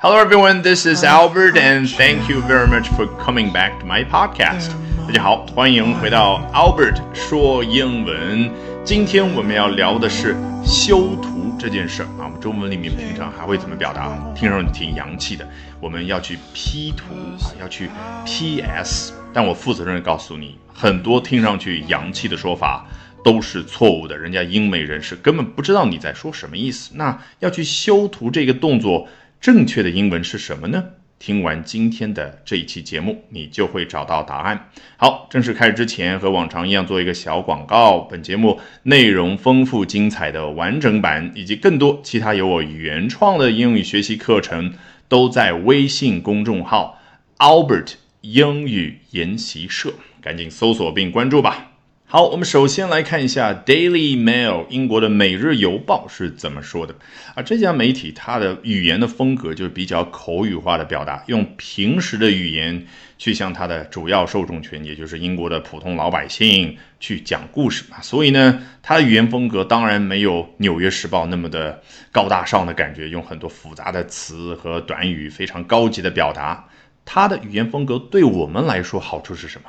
Hello everyone, this is Albert and thank you very much for coming back to my podcast. 大家好，欢迎回到 Albert 说英文。今天我们要聊的是修图这件事儿啊。我们中文里面平常还会怎么表达？听上去挺洋气的。我们要去 P 图啊，要去 PS。但我负责任告诉你，很多听上去洋气的说法。都是错误的，人家英美人士根本不知道你在说什么意思。那要去修图这个动作，正确的英文是什么呢？听完今天的这一期节目，你就会找到答案。好，正式开始之前，和往常一样做一个小广告。本节目内容丰富精彩的完整版，以及更多其他由我原创的英语学习课程，都在微信公众号 Albert 英语研习社，赶紧搜索并关注吧。好，我们首先来看一下《Daily Mail》英国的《每日邮报》是怎么说的啊？这家媒体它的语言的风格就是比较口语化的表达，用平时的语言去向它的主要受众群，也就是英国的普通老百姓去讲故事嘛。所以呢，它的语言风格当然没有《纽约时报》那么的高大上的感觉，用很多复杂的词和短语，非常高级的表达。它的语言风格对我们来说好处是什么？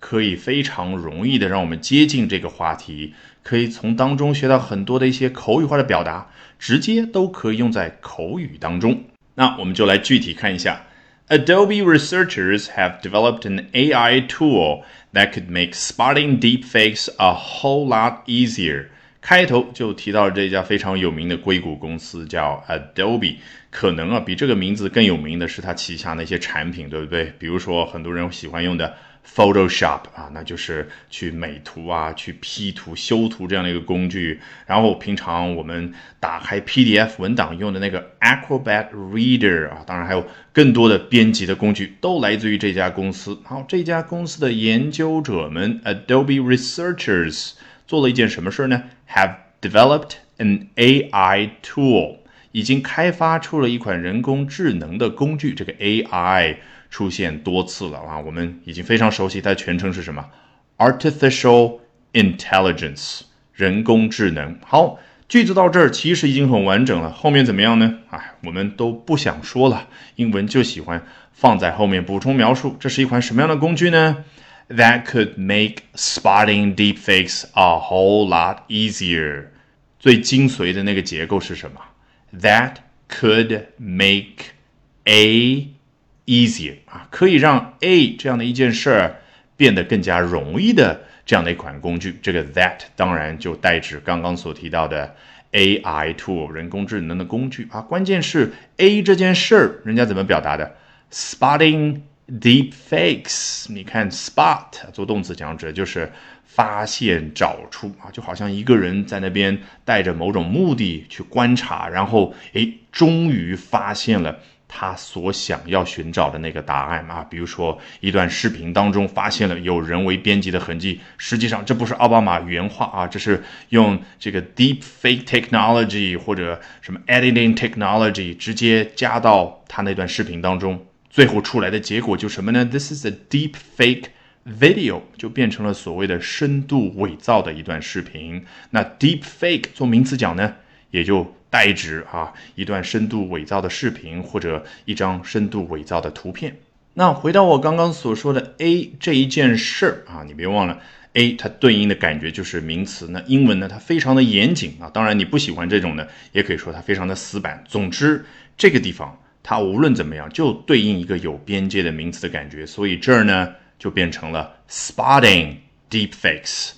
可以非常容易的让我们接近这个话题，可以从当中学到很多的一些口语化的表达，直接都可以用在口语当中。那我们就来具体看一下，Adobe researchers have developed an AI tool that could make spotting deepfakes a whole lot easier。开头就提到了这家非常有名的硅谷公司叫 Adobe，可能啊比这个名字更有名的是它旗下那些产品，对不对？比如说很多人喜欢用的。Photoshop 啊，那就是去美图啊，去 P 图、修图这样的一个工具。然后平常我们打开 PDF 文档用的那个 Acrobat Reader 啊，当然还有更多的编辑的工具，都来自于这家公司。好，这家公司的研究者们 Adobe researchers 做了一件什么事呢？Have developed an AI tool，已经开发出了一款人工智能的工具。这个 AI。出现多次了啊！我们已经非常熟悉，它的全称是什么？Artificial Intelligence，人工智能。好，句子到这儿其实已经很完整了，后面怎么样呢？哎，我们都不想说了。英文就喜欢放在后面补充描述。这是一款什么样的工具呢？That could make spotting deepfakes a whole lot easier。最精髓的那个结构是什么？That could make a easier 啊，可以让 A 这样的一件事儿变得更加容易的这样的一款工具。这个 that 当然就代指刚刚所提到的 AI tool 人工智能的工具啊。关键是 A 这件事儿，人家怎么表达的？Spotting deep fakes。你看 spot 做动词讲指就是发现、找出啊，就好像一个人在那边带着某种目的去观察，然后诶，终于发现了。他所想要寻找的那个答案啊，比如说一段视频当中发现了有人为编辑的痕迹，实际上这不是奥巴马原话啊，这是用这个 deep fake technology 或者什么 editing technology 直接加到他那段视频当中，最后出来的结果就什么呢？This is a deep fake video，就变成了所谓的深度伪造的一段视频。那 deep fake 做名词讲呢，也就。代指啊，一段深度伪造的视频或者一张深度伪造的图片。那回到我刚刚所说的 A 这一件事儿啊，你别忘了 A 它对应的感觉就是名词。那英文呢，它非常的严谨啊。当然你不喜欢这种的，也可以说它非常的死板。总之这个地方它无论怎么样就对应一个有边界的名词的感觉。所以这儿呢就变成了 spotting deepfakes，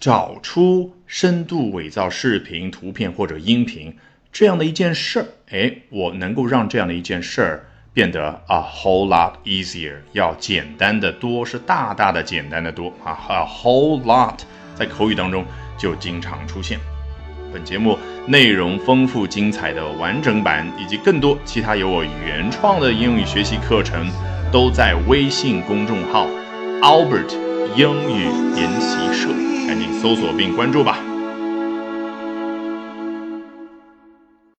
找出深度伪造视频、图片或者音频。这样的一件事儿，哎，我能够让这样的一件事儿变得 a whole lot easier，要简单的多，是大大的简单的多啊，a whole lot 在口语当中就经常出现。本节目内容丰富精彩的完整版，以及更多其他由我原创的英语学习课程，都在微信公众号 Albert 英语研习社，赶紧搜索并关注吧。